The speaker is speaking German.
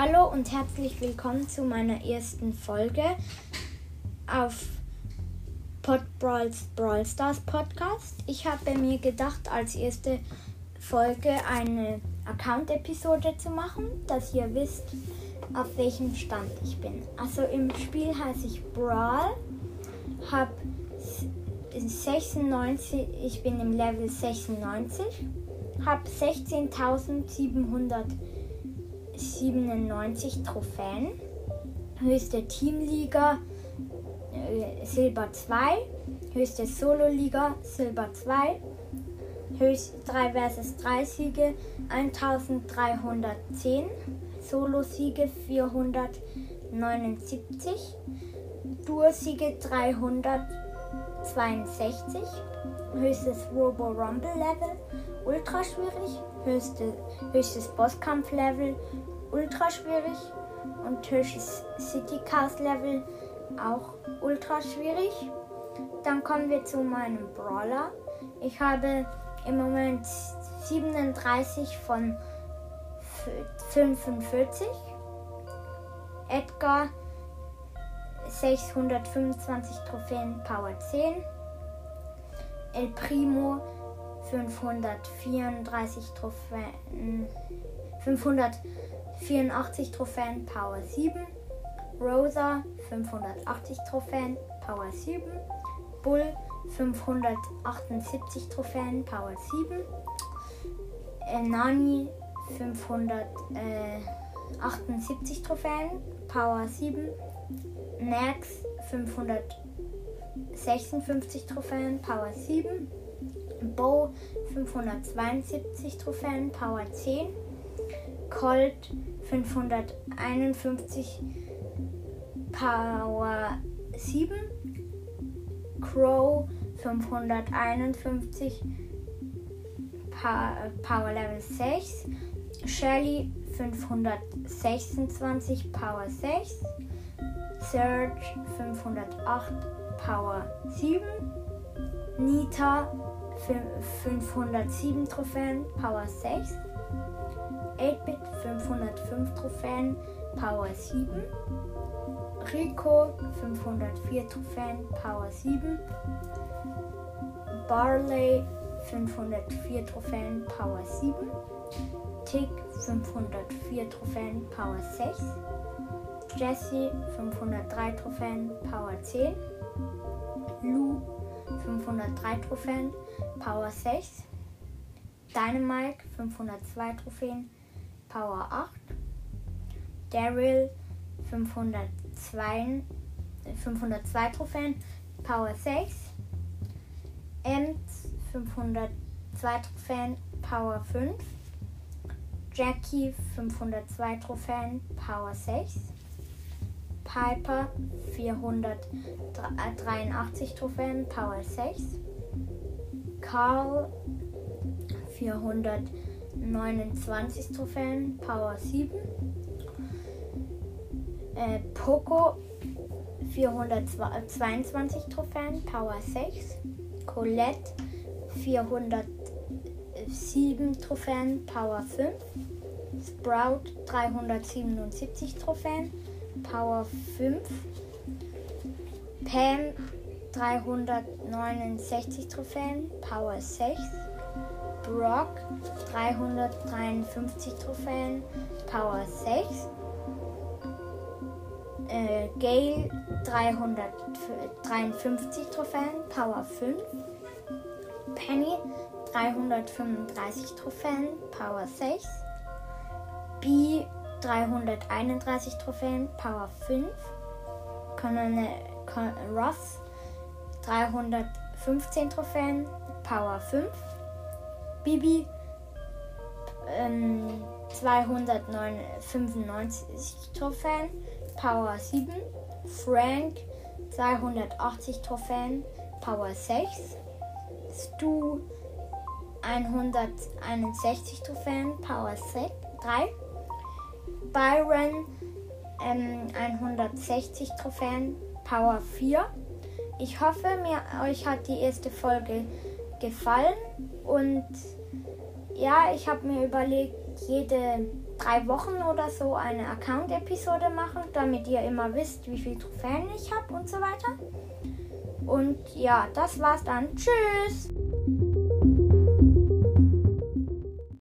Hallo und herzlich willkommen zu meiner ersten Folge auf Pod Brawls Brawl Stars Podcast. Ich habe mir gedacht, als erste Folge eine Account-Episode zu machen, dass ihr wisst, auf welchem Stand ich bin. Also im Spiel heiße ich Brawl, habe 96, ich bin im Level 96, habe 16.797 Trophäen, höchste Teamliga äh, Silber 2, höchste Solo-Liga Silber 2, höchst 3 vs 3 Siege 1310, Solo-Siege 479, Duo-Siege 362, höchstes Robo Rumble Level, ultra schwierig, höchste, höchstes Bosskampf Level, ultra schwierig und höchstes City Cast Level auch ultra schwierig. Dann kommen wir zu meinem Brawler. Ich habe im Moment 37 von 45. Edgar 625 Trophäen Power 10. El Primo 534 Trophäen, 584 Trophäen Power 7, Rosa 580 Trophäen Power 7, Bull 578 Trophäen Power 7, äh, Nani 578 äh, Trophäen Power 7, Nax 500 56 Trophäen, Power 7. Bow 572 Trophäen, Power 10. Colt 551 Power 7. Crow 551 Power Level 6. Shelly 526 Power 6. Surge 508 Power 7. Nita 507 Trophäen Power 6. 8-Bit 505 Trophäen Power 7. Rico 504 Trophäen Power 7. Barley 504 Trophäen Power 7. Tick 504 Trophäen Power 6. Jesse 503 Trophäen Power 10. Lou 503 Trophäen Power 6. Dynamite 502 Trophäen Power 8. Daryl 502, 502 Trophäen Power 6. Ems 502 Trophäen Power 5. Jackie 502 Trophäen Power 6. Piper 483 Trophäen Power 6. Carl 429 Trophäen Power 7. Äh, Poco 422 Trophäen Power 6. Colette 407 Trophäen Power 5. Sprout 377 Trophäen Power 5. Pam 369 Trophäen Power 6. Brock 353 Trophäen Power 6. Äh, Gale 353 Trophäen Power 5. Penny 335 Trophäen Power 6. B 331 Trophäen Power 5. Colonel Ross 315 Trophäen Power 5. Bibi ähm, 295 Trophäen Power 7. Frank 280 Trophäen Power 6. Stu 161 Trophäen Power 6, 3. Byron ähm, 160 Trophäen Power 4. Ich hoffe, mir, euch hat die erste Folge gefallen und ja, ich habe mir überlegt, jede drei Wochen oder so eine Account-Episode machen, damit ihr immer wisst, wie viel Trophäen ich habe und so weiter. Und ja, das war's dann. Tschüss!